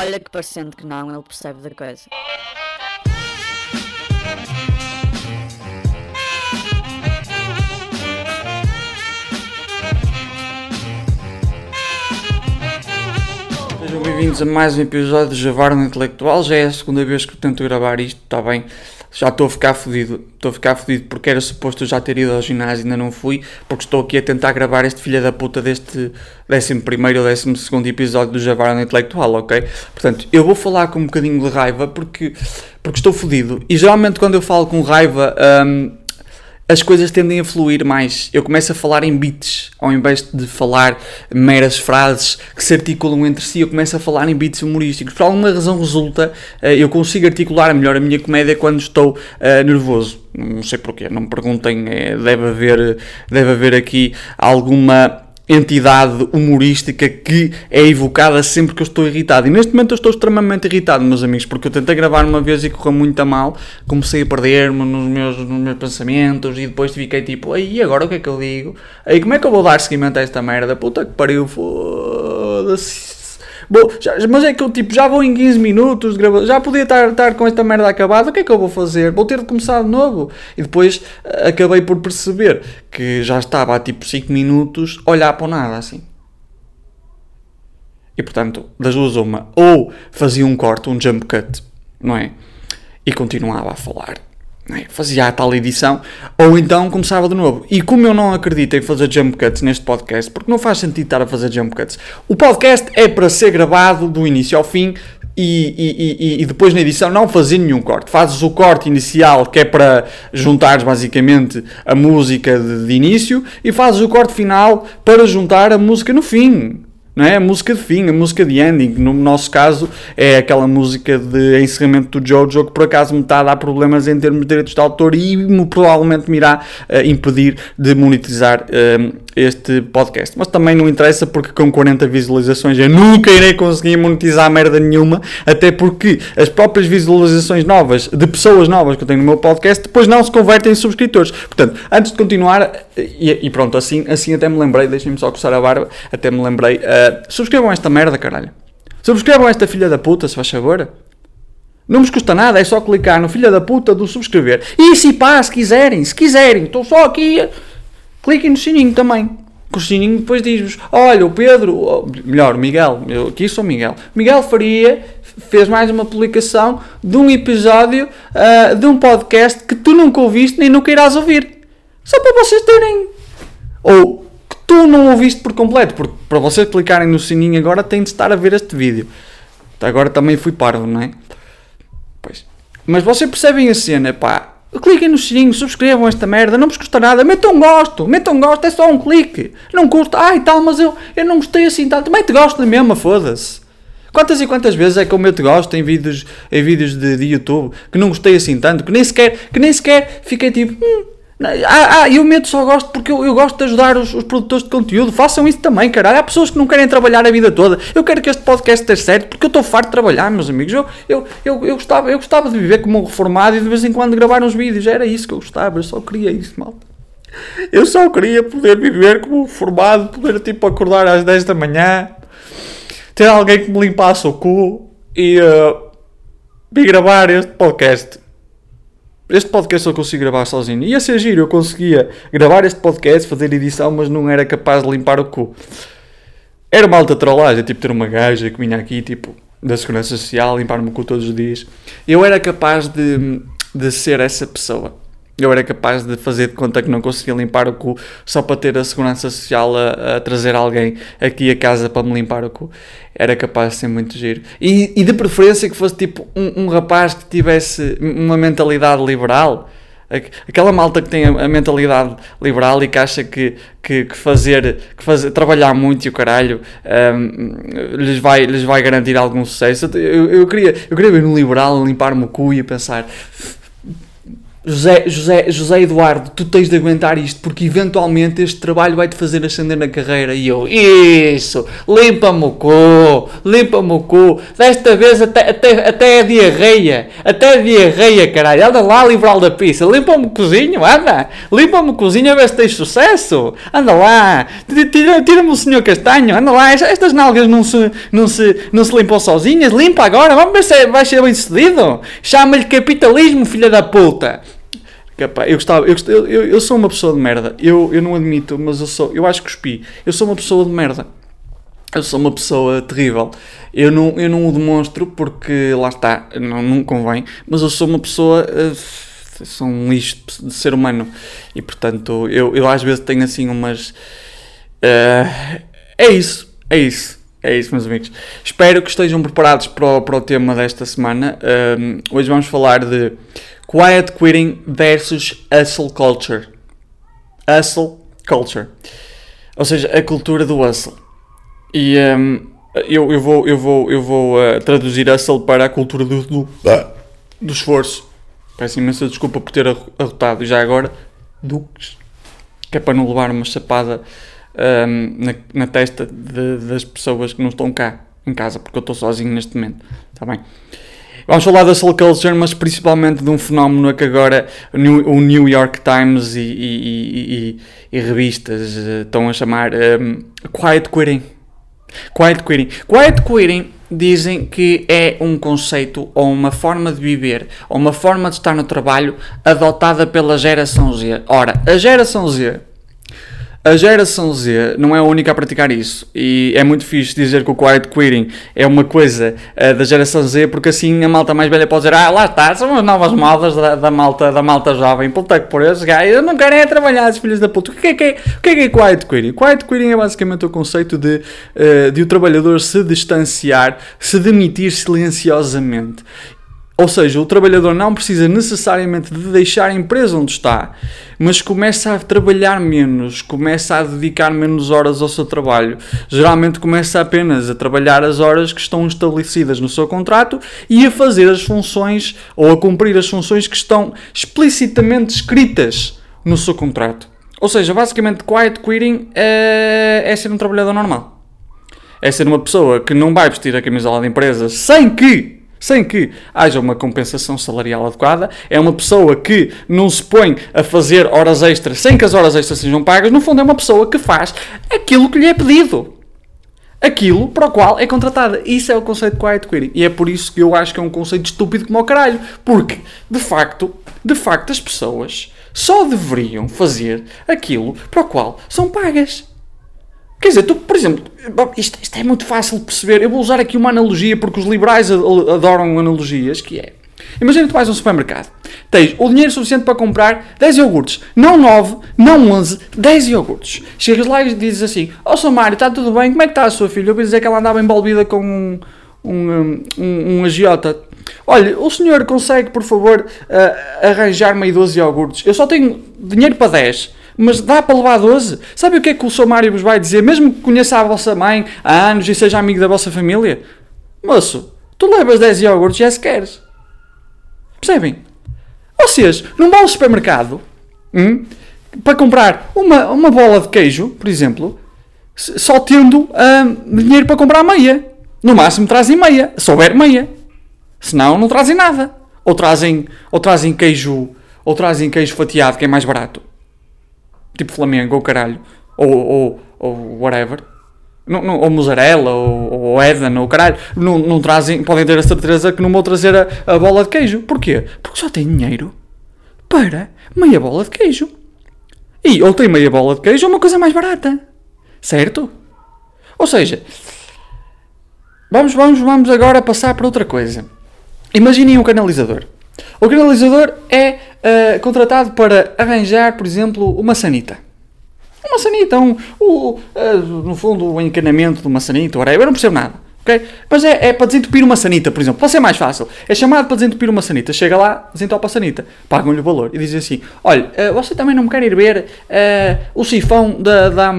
Olha que parecendo que não, ele percebe da coisa. Sejam bem-vindos a mais um episódio de Javarno Intelectual. Já é a segunda vez que tento gravar isto, está bem? Já estou a ficar fodido. Estou a ficar fodido porque era suposto já ter ido ao ginásio e ainda não fui, porque estou aqui a tentar gravar este filho da puta deste 11 ou 12 episódio do Javarno Intelectual, ok? Portanto, eu vou falar com um bocadinho de raiva porque, porque estou fodido. E geralmente quando eu falo com raiva. Hum, as coisas tendem a fluir mais. Eu começo a falar em beats, ao invés de falar meras frases que se articulam entre si, eu começo a falar em beats humorísticos. Por alguma razão resulta, eh, eu consigo articular melhor a minha comédia quando estou uh, nervoso. Não sei porquê, não me perguntem, é, deve, haver, deve haver aqui alguma entidade humorística que é evocada sempre que eu estou irritado. E neste momento eu estou extremamente irritado, meus amigos, porque eu tentei gravar uma vez e correu muito a mal, comecei a perder-me nos meus, nos meus pensamentos e depois fiquei tipo, aí agora o que é que eu digo? Aí como é que eu vou dar seguimento a esta merda? Puta que pariu, foda-se Já, mas é que eu tipo, já vou em 15 minutos de gravação, já podia estar, estar com esta merda acabada, o que é que eu vou fazer? Vou ter de começar de novo. E depois eh, acabei por perceber que já estava há tipo 5 minutos olhar para nada assim. E portanto, das duas uma, ou fazia um corte, um jump cut, não é? E continuava a falar é? fazia a tal edição, ou então começava de novo. E como eu não acredito em fazer jump cuts neste podcast, porque não faz sentido estar a fazer jump cuts, o podcast é para ser gravado do início ao fim. E, e, e, e depois na edição não fazer nenhum corte. Fazes o corte inicial que é para juntares basicamente a música de, de início e fazes o corte final para juntar a música no fim não é? A música de fim, a música de ending, no nosso caso é aquela música de encerramento do Jojo que por acaso me está a dar problemas em termos de direitos de autor e me, provavelmente me irá uh, impedir de monetizar uh, este podcast. Mas também não interessa porque com 40 visualizações eu nunca irei conseguir monetizar merda nenhuma, até porque as próprias visualizações novas de pessoas novas que eu tenho no meu podcast depois não se convertem em subscritores. Portanto, antes de continuar, e, e pronto, assim, assim até me lembrei, deixem-me só coçar a barba, até me lembrei. Uh, Uh, subscrevam esta merda, caralho. Subscrevam esta filha da puta, se faz favor. Não vos custa nada, é só clicar no filha da puta do subscrever. E se pá, se quiserem, se quiserem, estou só aqui. Cliquem no sininho também. Com o sininho depois diz-vos: Olha, o Pedro, ou, melhor, o Miguel, eu aqui sou Miguel. Miguel Faria fez mais uma publicação de um episódio uh, de um podcast que tu nunca ouviste nem nunca irás ouvir. Só para vocês terem. Ou tu não ouviste por completo, porque para vocês clicarem no sininho agora têm de estar a ver este vídeo. Agora também fui parvo, não é? Pois. Mas vocês percebem a cena, pá. Cliquem no sininho, subscrevam esta merda, não vos custa nada. Metam gosto, metam gosto, é só um clique. Não custa, ai tal, mas eu, eu não gostei assim tanto. Também te gosto da mesma, foda-se. Quantas e quantas vezes é que eu meto gosto em vídeos, em vídeos de, de YouTube que não gostei assim tanto, que nem sequer, que nem sequer fiquei tipo, hum, ah, ah, eu meto só gosto porque eu, eu gosto de ajudar os, os, produtores de conteúdo. Façam isso também, caralho. Há pessoas que não querem trabalhar a vida toda. Eu quero que este podcast esteja certo porque eu estou farto de trabalhar, meus amigos. Eu, eu, eu, eu, gostava, eu gostava de viver como um reformado e de vez em quando gravar uns vídeos. Era isso que eu gostava. Eu só queria isso, malta. Eu só queria poder viver como um reformado, poder tipo acordar às 10 da manhã, ter alguém que me limpasse o cu e, uh, gravar este podcast. Este podcast eu consigo gravar sozinho. Ia ser giro, eu conseguia gravar este podcast, fazer edição, mas não era capaz de limpar o cu. Era uma alta trollagem, tipo ter uma gaja que vinha aqui, tipo, da Segurança Social, limpar-me o cu todos os dias. Eu era capaz de, de ser essa pessoa. Eu era capaz de fazer de conta que não conseguia limpar o cu só para ter a segurança social a, a trazer alguém aqui a casa para me limpar o cu. Era capaz de ser muito giro. E, e de preferência que fosse tipo um, um, rapaz que tivesse uma mentalidade liberal. Aquela malta que tem a, a mentalidade liberal e que acha que, que, que, fazer, que fazer, trabalhar muito e o caralho um, lhes, vai, lhes vai garantir algum sucesso. Eu, eu, queria, eu queria ver um liberal limpar-me o cu e pensar José, José, José Eduardo, tu tens de aguentar isto porque eventualmente este trabalho vai-te fazer ascender na carreira. E eu, isso, limpa-me o cu, limpa-me o cu. Desta vez até, até, até é diarreia, até é diarreia, caralho. Anda lá, liberal da pista, limpa-me o cozinho, anda, limpa-me o cozinho a ver se tens sucesso. Anda lá, tira-me tira o senhor Castanho, anda lá, estas nalgas não se, não se, não se limpam sozinhas, limpa agora, vamos ver se vai ser bem sucedido. Chama-lhe capitalismo, filha da puta. Eu, gostava, eu, eu, eu, sou uma pessoa de merda. Eu, eu não admito, mas eu sou. Eu acho que cuspi. Eu sou uma pessoa de merda. Eu sou uma pessoa terrível. Eu não, eu não o demonstro porque lá está, não, não convém. Mas eu sou uma pessoa. Uh, sou um lixo de ser humano. E portanto, eu, eu às vezes tenho assim umas. Uh, é isso, é isso. É isso, meus amigos. Espero que estejam preparados para o, para o tema desta semana. Uh, hoje vamos falar de Quiet quitting versus hustle culture. Hustle culture. Ou seja, a cultura do hustle. E um, eu, eu vou, eu vou, eu vou uh, traduzir hustle para a cultura do, do, do esforço. Peço imensa desculpa por ter arrotado já agora. Duques. Que é para não levar uma chapada um, na, na testa de, das pessoas que não estão cá em casa, porque eu estou sozinho neste momento. Está bem? Vamos falar da soul culture, mas principalmente de um fenómeno que agora o New York Times e, e, e, e revistas eh, estão a chamar um, ehm, quiet quitting. Quiet quitting. Quiet quitting dizem que é um conceito ou uma forma de viver ou uma forma de estar no trabalho adotada pela geração Z. Ora, a geração Z a geração Z não é a única a praticar isso e é muito fixe dizer que o quiet quitting é uma coisa uh, da geração Z porque assim a malta mais velha pode dizer ah, lá está, são as novas modas da, da malta, da malta jovem, puta que por esses gajos não querem é trabalhar, os filhos da puta. O que é que é, o que é, que é quiet quitting? Quiet quitting é basicamente o conceito de, uh, de o trabalhador se distanciar, se demitir silenciosamente ou seja, o trabalhador não precisa necessariamente de deixar a empresa onde está, mas começa a trabalhar menos, começa a dedicar menos horas ao seu trabalho. Geralmente começa apenas a trabalhar as horas que estão estabelecidas no seu contrato e a fazer as funções ou a cumprir as funções que estão explicitamente escritas no seu contrato. Ou seja, basicamente, quiet quitting é, é ser um trabalhador normal. É ser uma pessoa que não vai vestir a camisola da empresa sem que sem que haja uma compensação salarial adequada. É uma pessoa que não se põe a fazer horas extras sem que as horas extras sejam pagas. No fundo, é uma pessoa que faz aquilo que lhe é pedido. Aquilo para o qual é contratada. Isso é o conceito de quiet quitting. E é por isso que eu acho que é um conceito estúpido como o caralho. Porque, de facto, de facto, as pessoas só deveriam fazer aquilo para o qual são pagas. Quer dizer, tu, por exemplo, isto, isto, é muito fácil de perceber. Eu vou usar aqui uma analogia porque os liberais adoram analogias, que é... Imagina que tu vais a um supermercado, tens o dinheiro suficiente para comprar 10 iogurtes, não 9, não 11, 10 iogurtes. Chegas lá e dizes assim, ó oh, Mário, está tudo bem? Como é que está a sua filha? Eu ouvi dizer que ela andava envolvida com um, um, um, um agiota. Olha, o senhor consegue, por favor, uh, arranjar-me aí 12 iogurtes? Eu só tenho dinheiro para 10 mas dá para levar 12. Sabe o que é que o Sr. Mário vos vai dizer? Mesmo que conheça a vossa mãe há anos e seja amigo da vossa família, moço, tu levas 10 iogurtes é se queres. Percebem? Vocês, num bom supermercado, hum, para comprar uma, uma bola de queijo, por exemplo, só tendo hum, dinheiro para comprar meia. No máximo trazem meia, se houver meia. Senão não trazem nada. Ou trazem, ou trazem queijo, ou trazem queijo fatiado, que é mais barato tipo Flamengo ou caralho, ou, ou, ou whatever, não, não, ou mussarela, ou, ou Eden, ou caralho, não, não trazem, podem ter a certeza que não vão trazer a, a bola de queijo. Porquê? Porque só tem dinheiro para meia bola de queijo. E ou tem meia bola de queijo ou uma coisa mais barata. Certo? Ou seja, vamos, vamos, vamos agora passar para outra coisa. Imaginem um canalizador. O canalizador é uh, contratado para arranjar, por exemplo, uma sanita. Uma sanita, um, uh, no fundo, o encanamento de uma sanita, whatever, eu não percebo nada. Okay? Mas é, é para desentupir uma sanita, por exemplo. Pode ser mais fácil. É chamado para desentupir uma sanita. Chega lá, desentopa a sanita. Pagam-lhe o valor. E dizem assim: Olha, uh, você também não me quer ir ver o sifão da, da,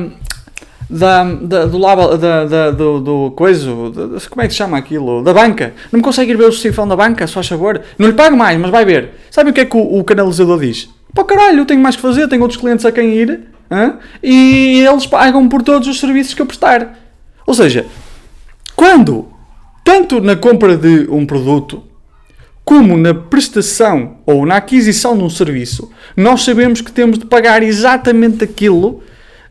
da, da, do, lava, da, da, do, do coisa, da- como é que se chama aquilo? Da banca. Não me consegue ir ver o sifão da banca, se faz favor. Não lhe pago mais, mas vai ver. Sabe o que é que o, o canalizador diz? Pá, caralho, eu tenho mais que fazer, tenho outros clientes a quem ir, hã? e eles pagam por todos os serviços que eu prestar. Ou seja, quando, tanto na compra de um produto, como na prestação ou na aquisição de um serviço, nós sabemos que temos de pagar exatamente aquilo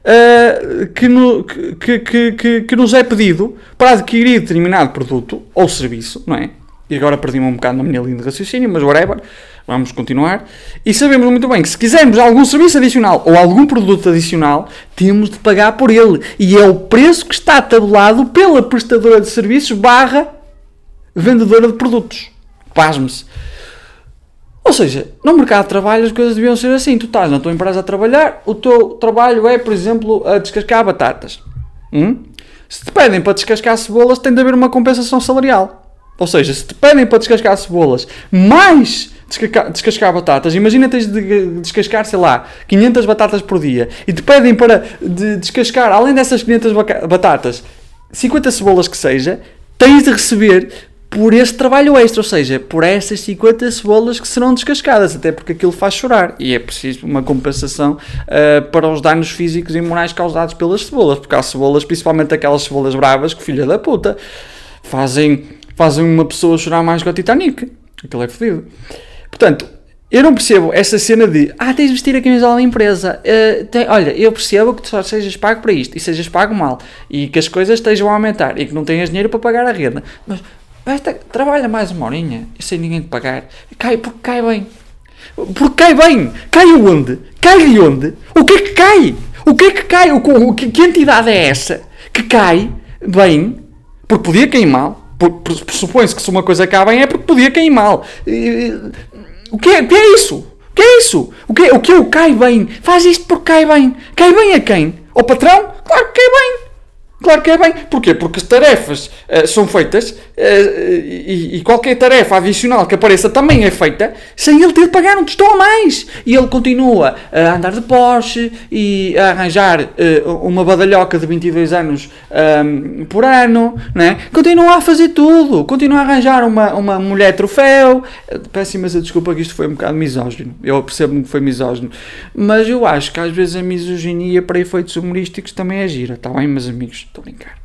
ah, que, no- que- que- que- que nos é pedido para adquirir determinado produto ou serviço, não é? E agora perdi-me um bocado na minha linha de raciocínio, mas whatever, vamos continuar. E sabemos muito bem que se quisermos algum serviço adicional ou algum produto adicional, temos de pagar por ele. E é o preço que está tabulado pela prestadora de serviços barra vendedora de produtos. Pasme-se. Ou seja, no mercado de trabalho as coisas deviam ser assim. Tu estás na tua empresa a trabalhar, o teu trabalho é, por exemplo, a descascar batatas. Hum? Se te pedem para descascar cebolas, tem de haver uma compensação salarial. Ou seja, se te pedem para descascar cebolas mais descascar, descascar batatas, imagina tens de descascar, sei lá, 500 batatas por dia e te pedem para de descascar, além dessas 500 baca- batatas, 50 cebolas que seja, tens de receber por esse trabalho extra, ou seja, por essas 50 cebolas que serão descascadas, até porque aquilo faz chorar e é preciso uma compensação ah, para os danos físicos e morais causados pelas cebolas, porque há cebolas, principalmente aquelas cebolas bravas, que filha da puta, fazem, fazem uma pessoa chorar mais que o Titanic. Aquilo é fodido. Portanto, eu não percebo essa cena de ah, tens de vestir a camisola da empresa. eh, tem- olha, eu percebo que tu só sejas pago para isto e sejas pago mal e que as coisas estejam a aumentar e que não tenhas dinheiro para pagar a renda. Mas trabalha mais uma horinha e sem ninguém te pagar. Cai porque cai bem. Porque cai bem. Cai onde? Cai onde? O que é que cai? O que é que cai? O, o, que, que entidade é essa que cai bem? Porque podia cair mal. Pressupõe-se que se uma coisa cai bem é porque podia cair mal. O que é, o que é isso? O que é isso? O que, o que é o cai bem? Faz isto porque cai bem. Cai bem a quem? Ao patrão? Claro que cai bem. Claro que é bem. Porquê? Porque as tarefas eh, são feitas eh, e, e qualquer tarefa adicional que apareça também é feita sem ele ter de pagar um tostão a mais. E ele continua a andar de Porsche e a arranjar eh, uma badalhoca de 22 anos ahm, por ano, né? Continua a fazer tudo. Continua a arranjar uma, uma mulher troféu. Eh, Peço imensa desculpa que isto foi um bocado misógino. Eu percebo que foi misógino. Mas eu acho que às vezes a misoginia para efeitos humorísticos também é gira. Está bem, meus amigos? Estou a brincar.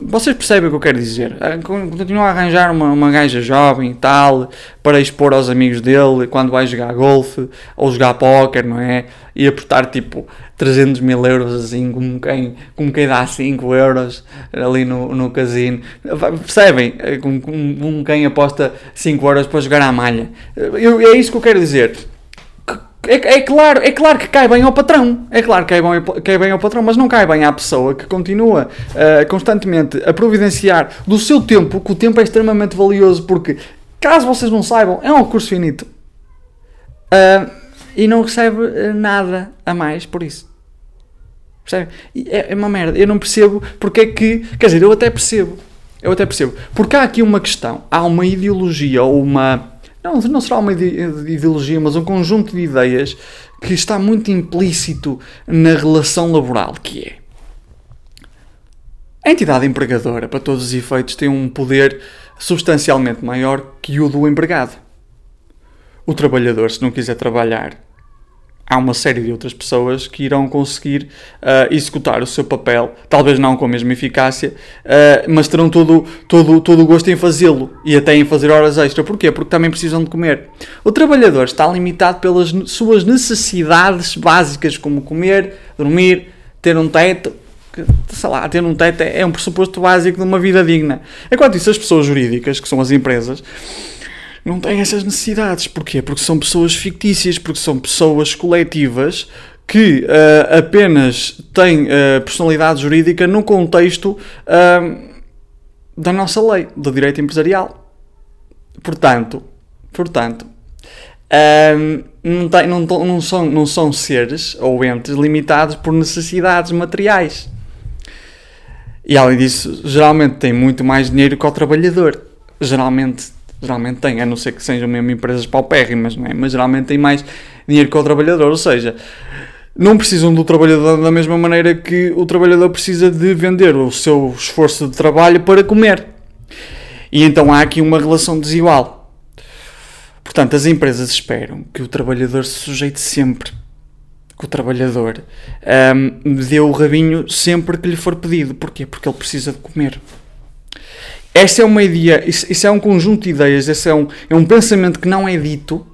Vocês percebem o que eu quero dizer? Ah, Continua a arranjar uma, uma gaja jovem e tal para expor aos amigos dele quando vai jogar golfe ou jogar póquer, não é? E apostar tipo 300 mil euros assim, como quem, como quem dá 5 euros ali no, no casino. Percebem? Como, como, como quem aposta 5 euros para jogar à malha. Eu, é isso que eu quero dizer. É, é claro, é claro que cai bem ao patrão, é claro que cai bem, cai bem ao patrão, mas não cai bem à pessoa que continua ah, constantemente a providenciar do seu tempo, que o tempo é extremamente valioso, porque, caso vocês não saibam, é um recurso finito Ah, e não recebe ah, nada a mais por isso. Percebe? É, é uma merda. Eu não percebo porque é que. Quer dizer, eu até percebo. Eu até percebo. Porque há aqui uma questão. Há uma ideologia ou uma. Não, não será uma ide- ideologia, mas um conjunto de ideias que está muito implícito na relação laboral, que é. A entidade empregadora, para todos os efeitos, tem um poder substancialmente maior que o do empregado. O trabalhador, se não quiser trabalhar, há uma série de outras pessoas que irão conseguir ah, executar o seu papel, talvez não com a mesma eficácia, ah, mas terão todo, todo, todo o gosto em fazê-lo e até em fazer horas extra. Porquê? Porque também precisam de comer. O trabalhador está limitado pelas suas necessidades básicas, como comer, dormir, ter um teto. Sei lá, ter um teto é é um pressuposto básico de uma vida digna. Enquanto isso, as pessoas jurídicas, que são as empresas, não têm essas necessidades. Porquê? Porque são pessoas fictícias, porque são pessoas coletivas que ah, apenas têm ah, personalidade jurídica no contexto ah, da nossa lei, do direito empresarial. Portanto, portanto ah, não, tem- não não são, não são seres ou entes limitados por necessidades materiais. E além disso, geralmente tem muito mais dinheiro que o trabalhador. Geralmente, geralmente tem, a não ser que sejam mesmo empresas paupérrimas, não é? Mas geralmente tem mais dinheiro que o trabalhador. Ou seja, não precisam do trabalhador da mesma maneira que o trabalhador precisa de vender o seu esforço de trabalho para comer. E então há aqui uma relação desigual. Portanto, as empresas esperam que o trabalhador se sujeite sempre. Que o trabalhador um, dê o rabinho sempre que lhe for pedido. Porquê? Porque ele precisa de comer. Esta é uma ideia, isso, isso é um conjunto de ideias, esse é um, é um pensamento que não é dito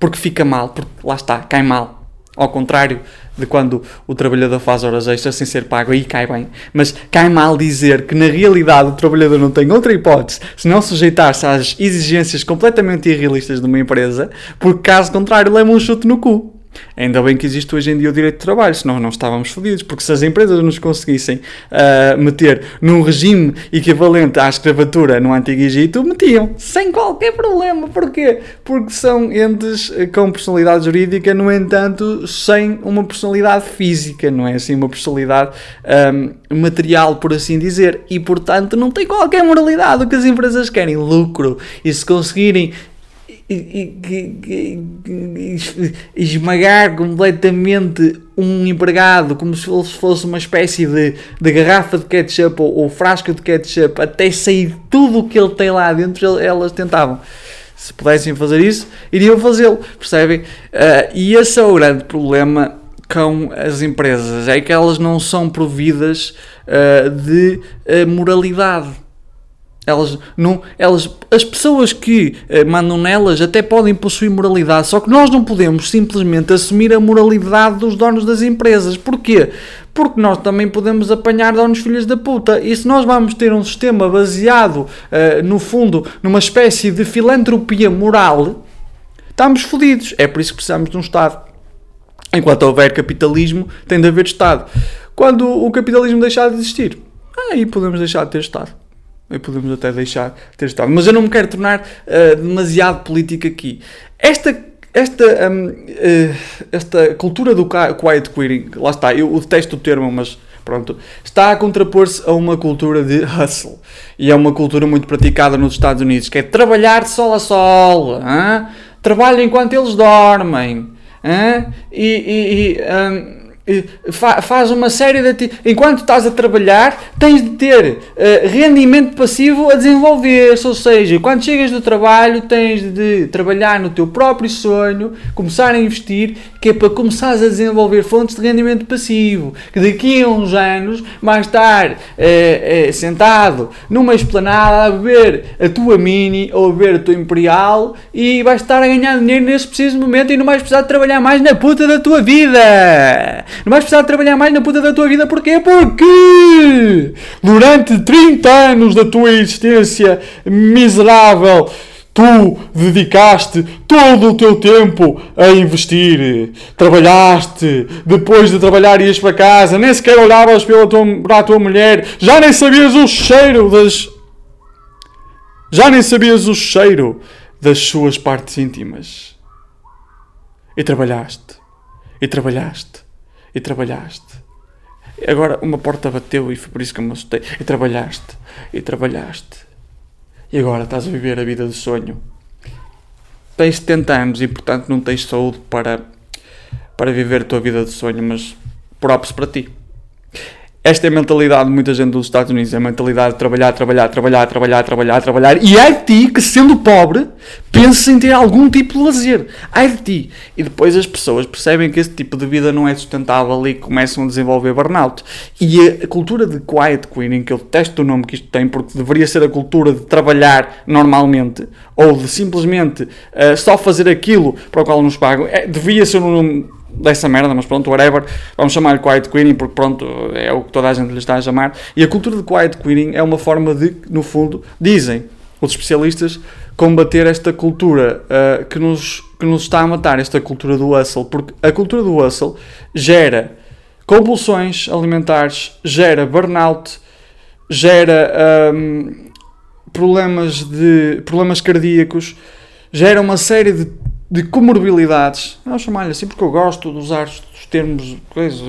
porque fica mal, porque lá está, cai mal. Ao contrário de quando o trabalhador faz horas extras sem ser pago, aí cai bem. Mas cai mal dizer que na realidade o trabalhador não tem outra hipótese se não sujeitar-se às exigências completamente irrealistas de uma empresa, porque caso contrário leva um chute no cu. Ainda bem que existe hoje em dia o direito de trabalho, senão não estávamos fodidos, porque se as empresas nos conseguissem uh, meter num regime equivalente à escravatura no Antigo Egito, metiam, sem qualquer problema. Porquê? Porque são entes com personalidade jurídica, no entanto, sem uma personalidade física, não é assim? Uma personalidade um, ah, material, por assim dizer, e portanto não tem qualquer moralidade. O que as empresas querem? Lucro. E se conseguirem esmagar completamente um empregado como se fosse uma espécie de, de garrafa de ketchup ou, ou frasco de ketchup até sair tudo o que ele tem lá dentro, elas tentavam. Se pudessem fazer isso, iriam fazê-lo, percebem? Uh, e esse é o grande problema com as empresas, é que elas não são providas uh, de uh, moralidade elas não, elas, as pessoas que eh, mandam nelas até podem possuir moralidade, só que nós não podemos simplesmente assumir a moralidade dos donos das empresas. Porquê? Porque nós também podemos apanhar donos filhos da puta. E se nós vamos ter um sistema baseado, uh, no fundo, numa espécie de filantropia moral, estamos fodidos. É por isso que precisamos de um Estado. Enquanto houver capitalismo, tem de haver Estado. Quando o capitalismo deixar de existir, aí podemos deixar de ter Estado e podemos até deixar ter estado. Mas eu não me quero tornar uh, demasiado político aqui. Esta, esta, um, uh, eh, esta cultura do quiet quitting, lá está, eu detesto o termo, mas pronto, está a contrapor-se a uma cultura de hustle. E é uma cultura muito praticada nos Estados Unidos, que é trabalhar sol a sol, hein? trabalho enquanto eles dormem. Hein? E, e, e um, faz uma série de. Enquanto estás a trabalhar, tens de ter uh, rendimento passivo a desenvolver-se. Ou seja, quando chegas do trabalho, tens de trabalhar no teu próprio sonho, começar a investir, que é para começares a desenvolver fontes de rendimento passivo. Que daqui a uns anos vais estar uh, uh, sentado numa esplanada a beber a tua mini ou a beber a tua imperial e vais estar a ganhar dinheiro nesse preciso momento e não vais precisar de trabalhar mais na puta da tua vida. Não vais precisar de trabalhar mais na puta da tua vida. Porquê? Porque durante 30 anos da tua existência miserável, tu dedicaste todo o teu tempo a investir. Trabalhaste, depois de trabalhar ias para casa, nem sequer olhavas pela tua, para a tua mulher, já nem sabias o cheiro das. Já nem sabias o cheiro das suas partes íntimas. E trabalhaste. E trabalhaste e trabalhaste. Agora uma porta bateu e foi por isso que eu me assustei. E trabalhaste, e trabalhaste. E agora estás a viver a vida do sonho. Tens 70 anos e portanto não tens saúde para, para viver a tua vida de sonho, mas props para ti. Esta é a mentalidade de muita gente dos Estados Unidos, é a mentalidade de trabalhar, trabalhar, trabalhar, trabalhar, trabalhar, trabalhar. E ai de ti que, sendo pobre, penses em ter algum tipo de lazer. Ai de ti. E depois as pessoas percebem que esse tipo de vida não é sustentável e começam a desenvolver burnout. E a cultura de quiet quitting, que eu detesto o nome que isto tem, porque deveria ser a cultura de trabalhar normalmente, ou de simplesmente uh, só fazer aquilo para o qual nos pagam, é, devia ser um nome dessa merda, mas pronto, whatever, vamos chamar-lhe quiet quitting porque pronto, é o que toda a gente lhe está a chamar. E a cultura de quiet quitting é uma forma de, no fundo, dizem os especialistas, combater esta cultura uh, que, nos, que nos está a matar, esta cultura do hustle, porque a cultura do hustle gera compulsões alimentares, gera burnout, gera um, problemas, de, problemas cardíacos, gera uma série de de comorbilidades, vamos chamar-lhe assim porque eu gosto de usar os termos, coisas,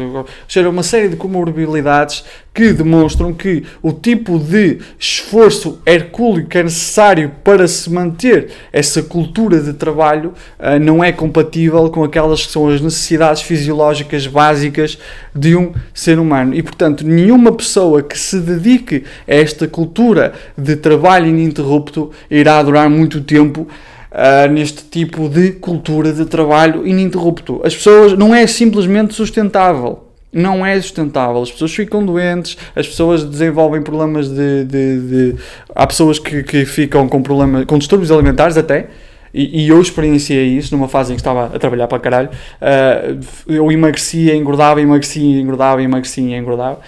seja, uma série de comorbilidades que demonstram que o tipo de esforço hercúleo que é necessário para se manter essa cultura de trabalho uh, não é compatível com aquelas que são as necessidades fisiológicas básicas de um ser humano. E, portanto, nenhuma pessoa que se dedique a esta cultura de trabalho ininterrupto irá durar muito tempo uh, neste tipo de cultura de trabalho ininterrupto. As pessoas não é simplesmente sustentável. Não é sustentável. As pessoas ficam doentes, as pessoas desenvolvem problemas de. de, de... Há pessoas que, que ficam com problemas, com distúrbios alimentares até. E, e, eu experienciei isso numa fase em que estava a trabalhar para caralho. Uh, eu emagrecia, engordava, emagrecia, engordava, emagrecia, engordava.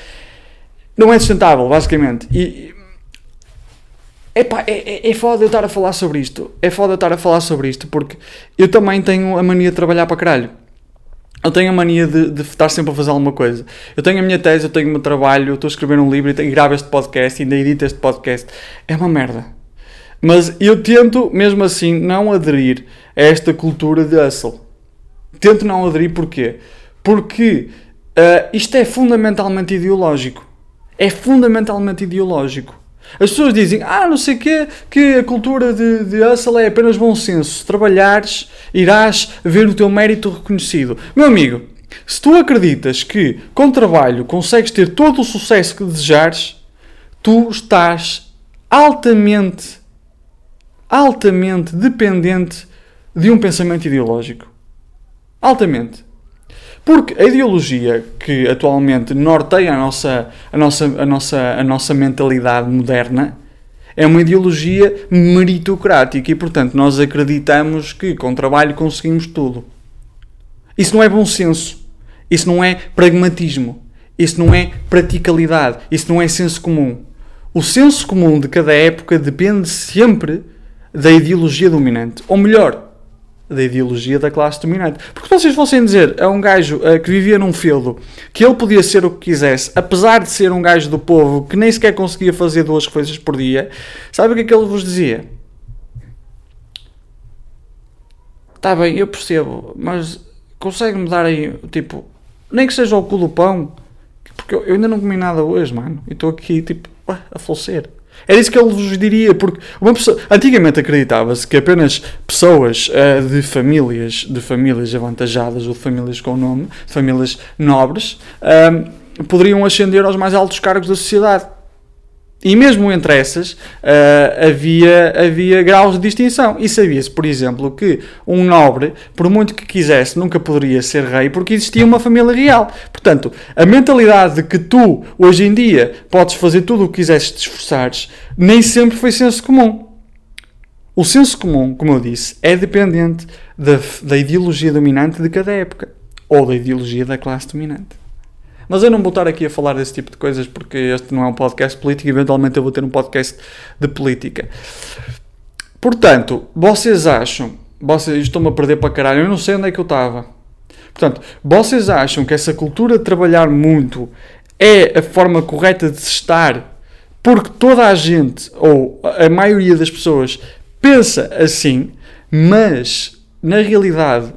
Não é sustentável, basicamente. E, Epá, é, é, é foda eu estar a falar sobre isto. É foda eu estar a falar sobre isto porque eu também tenho a mania de trabalhar para caralho. Eu tenho a mania de, de estar sempre a fazer alguma coisa. Eu tenho a minha tese, eu tenho o meu trabalho, eu estou a escrever um livro e gravo este podcast e ainda edito este podcast. É uma merda. Mas eu tento, mesmo assim, não aderir a esta cultura de hustle. Tento não aderir porquê? Porque uh, isto é fundamentalmente ideológico. É fundamentalmente ideológico. As pessoas dizem, ah, não sei o quê, que a cultura de, de hustle é apenas bom senso. Se trabalhares, irás ver o teu mérito reconhecido. Meu amigo, se tu acreditas que com trabalho consegues ter todo o sucesso que desejares, tu estás altamente, altamente dependente de um pensamento ideológico. Altamente. Porque a ideologia que atualmente norteia a nossa, a nossa, a nossa, a nossa mentalidade moderna é uma ideologia meritocrática e, portanto, nós acreditamos que com trabalho conseguimos tudo. Isso não é bom senso. Isso não é pragmatismo. Isso não é praticalidade. Isso não é senso comum. O senso comum de cada época depende sempre da ideologia dominante. Ou melhor, da ideologia da classe dominante. Porque se vocês fossem dizer a um gajo uh, que vivia num feudo que ele podia ser o que quisesse, apesar de ser um gajo do povo que nem sequer conseguia fazer duas coisas por dia, sabe o que é que ele vos dizia? Está bem, eu percebo, mas consegue-me dar aí, tipo, nem que seja o cu do pão, porque eu ainda não comi nada hoje, mano, e estou aqui, tipo, a falecer. Era isso que ele vos diria, porque uma pessoa, antigamente acreditava-se que apenas pessoas uh, de famílias, de famílias avantajadas ou famílias com nome, famílias nobres, uh, poderiam ascender aos mais altos cargos da sociedade. E mesmo entre essas uh, havia, havia graus de distinção. E sabia-se, por exemplo, que um nobre, por muito que quisesse, nunca poderia ser rei porque existia uma família real. Portanto, a mentalidade de que tu, hoje em dia, podes fazer tudo o que quisesses te esforçares, nem sempre foi senso comum. O senso comum, como eu disse, é dependente da, da ideologia dominante de cada época ou da ideologia da classe dominante. Mas eu não vou estar aqui a falar desse tipo de coisas porque este não é um podcast político, eventualmente eu vou ter um podcast de política. Portanto, vocês acham, vocês estão-me a perder para caralho, eu não sei onde é que eu estava. Portanto, vocês acham que essa cultura de trabalhar muito é a forma correta de se estar porque toda a gente, ou a maioria das pessoas, pensa assim, mas na realidade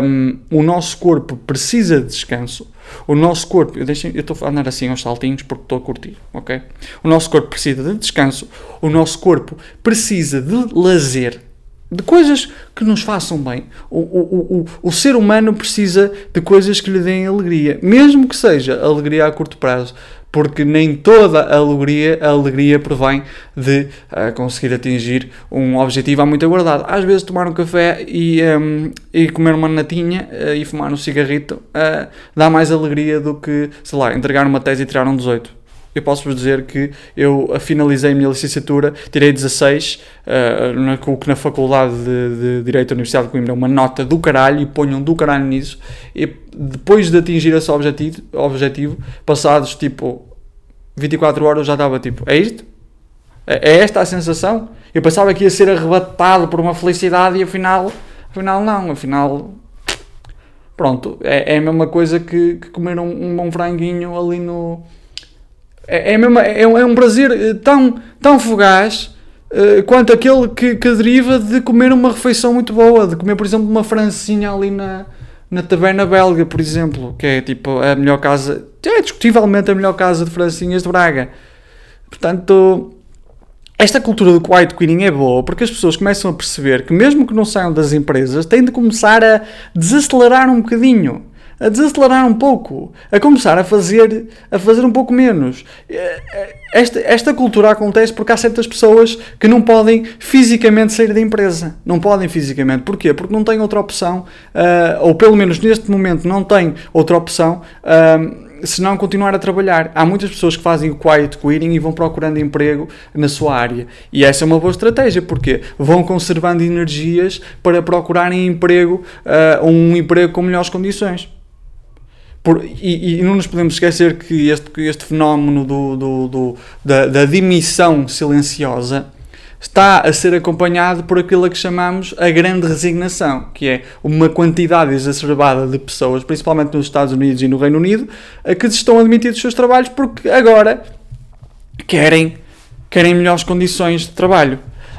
um, o nosso corpo precisa de descanso. O nosso corpo, eu, estou a andar assim aos saltinhos porque estou a curtir, ok? O nosso corpo precisa de descanso, o nosso corpo precisa de lazer, de coisas que nos façam bem. O, o, o, o ser humano precisa de coisas que lhe deem alegria, mesmo que seja alegria a curto prazo porque nem toda a alegria, a alegria provém de uh, conseguir atingir um objetivo há muito aguardado. Às vezes tomar um café e, um, e comer uma natinha uh, e fumar um cigarrito uh, dá mais alegria do que, sei lá, entregar uma tese e tirar um 18 eu posso-vos dizer que eu finalizei a minha licenciatura, tirei 16, uh, na, que na Faculdade de, de Direito da Universidade de Coimbra, uma nota do caralho, e ponham do caralho nisso, e depois de atingir esse objetivo, objetivo passados tipo 24 horas, eu já estava tipo, é isto? É, é esta a sensação? Eu pensava que ia ser arrebatado por uma felicidade e afinal, afinal não, afinal pronto, é, é a mesma coisa que, que comer um, um bom franguinho ali no é, é, mesmo, é, é, um prazer eh, tão, tão fugaz uh, quanto aquele que, que deriva de comer uma refeição muito boa, de comer, por exemplo, uma francinha ali na, na taverna belga, por exemplo, que é tipo a melhor casa, é discutivelmente a melhor casa de francinhas de Braga. Portanto, esta cultura do quiet quitting é boa porque as pessoas começam a perceber que mesmo que não saiam das empresas, têm de começar a desacelerar um bocadinho a desacelerar um pouco, a começar a fazer, a fazer um pouco menos. Esta, esta cultura acontece porque há certas pessoas que não podem fisicamente sair da empresa. Não podem fisicamente. Porquê? Porque não têm outra opção, uh, ou pelo menos neste momento não têm outra opção. Uh, se não continuar a trabalhar. Há muitas pessoas que fazem o quiet quitting e vão procurando emprego na sua área. E essa é uma boa estratégia, porque vão conservando energias para procurarem emprego, uh, um emprego com melhores condições. Por, e, e, não nos podemos esquecer que este, este fenómeno do, do, do da, da, demissão silenciosa está a ser acompanhado por aquilo que chamamos a grande resignação, que é uma quantidade exacerbada de pessoas, principalmente nos Estados Unidos e no Reino Unido, que estão a demitir dos seus trabalhos porque agora querem, querem melhores condições de trabalho.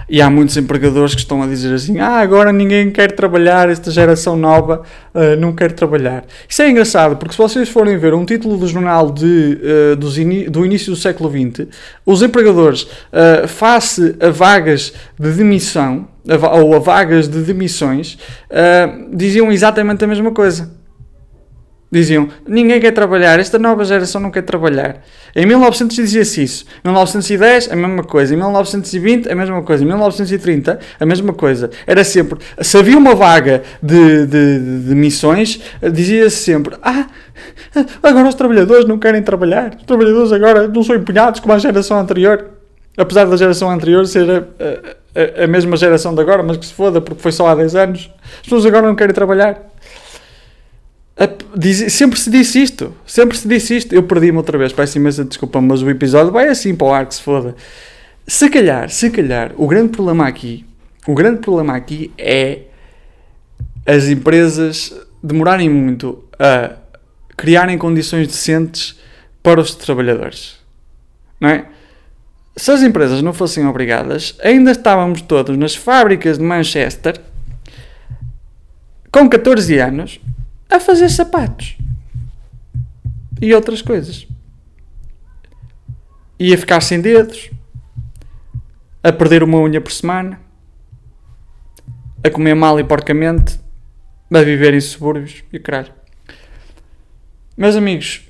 E há muitos empregadores que estão a dizer assim: ah, agora ninguém quer trabalhar, esta geração nova uh, não quer trabalhar. Isso é engraçado, porque se vocês forem ver um título do jornal de, uh, do início do século XX, os empregadores, uh, face a vagas de demissão, ou a vagas de demissões, diziam exatamente a mesma coisa diziam: ninguém quer trabalhar, esta nova geração não quer trabalhar. Em 1900 dizia-se isso. Em 1910, a mesma coisa. Em 1920, a mesma coisa. Em 1930, a mesma coisa. Era sempre. Se havia uma vaga de, de, de missões, dizia-se sempre: ah, agora os trabalhadores não querem trabalhar. Os trabalhadores agora não são empenhados como a geração anterior. Apesar da geração anterior ser a, a, a mesma geração de agora, mas que se foda porque foi só há 10 anos. As pessoas agora não querem trabalhar. Sempre se disse isto, sempre se disse isto. Eu perdi-me outra vez, peço imensa desculpa, mas o episódio vai assim para o ar que se foda. Se calhar, se calhar, o grande problema aqui, o grande problema aqui é as empresas demorarem muito a criarem condições decentes para os trabalhadores. Não é? Se as empresas não fossem obrigadas, ainda estávamos todos nas fábricas de Manchester com 14 anos a fazer sapatos e outras coisas. Ia ficar sem dedos, a perder uma unha por semana, a comer mal e porcamente, a viver em subúrbios e caralho. Meus amigos,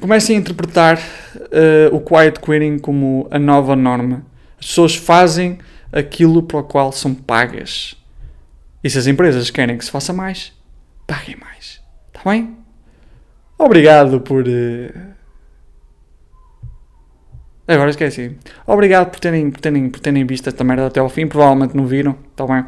comecem a interpretar uh, o quiet quitting como a nova norma. As pessoas fazem aquilo para o qual são pagas. E se as empresas querem que se faça mais, paguem mais. Está bem? Obrigado por. Uh... Agora esqueci. Obrigado por terem, por, terem, por terem visto esta merda até ao fim. Provavelmente não viram. Está bem?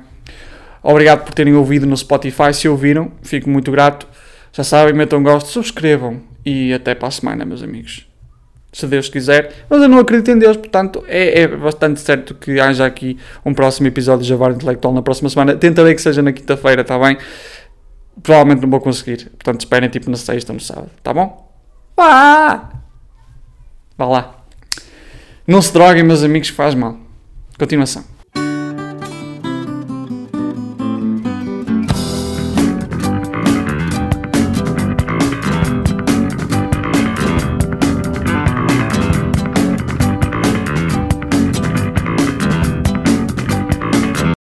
Obrigado por terem ouvido no Spotify. Se ouviram, fico muito grato. Já sabem, metam gosto, subscrevam. E até para a semana, meus amigos. Se Deus quiser. Mas eu não acredito em Deus, portanto é, é bastante certo que haja aqui um próximo episódio de Javar Intelectual na próxima semana. Tentarei que seja na quinta-feira, está bem? Provavelmente não vou conseguir. Portanto, esperem tipo na sexta ou no sábado. Tá bom? Vá! Vá lá. Não se droguem, meus amigos, faz mal. Continuação.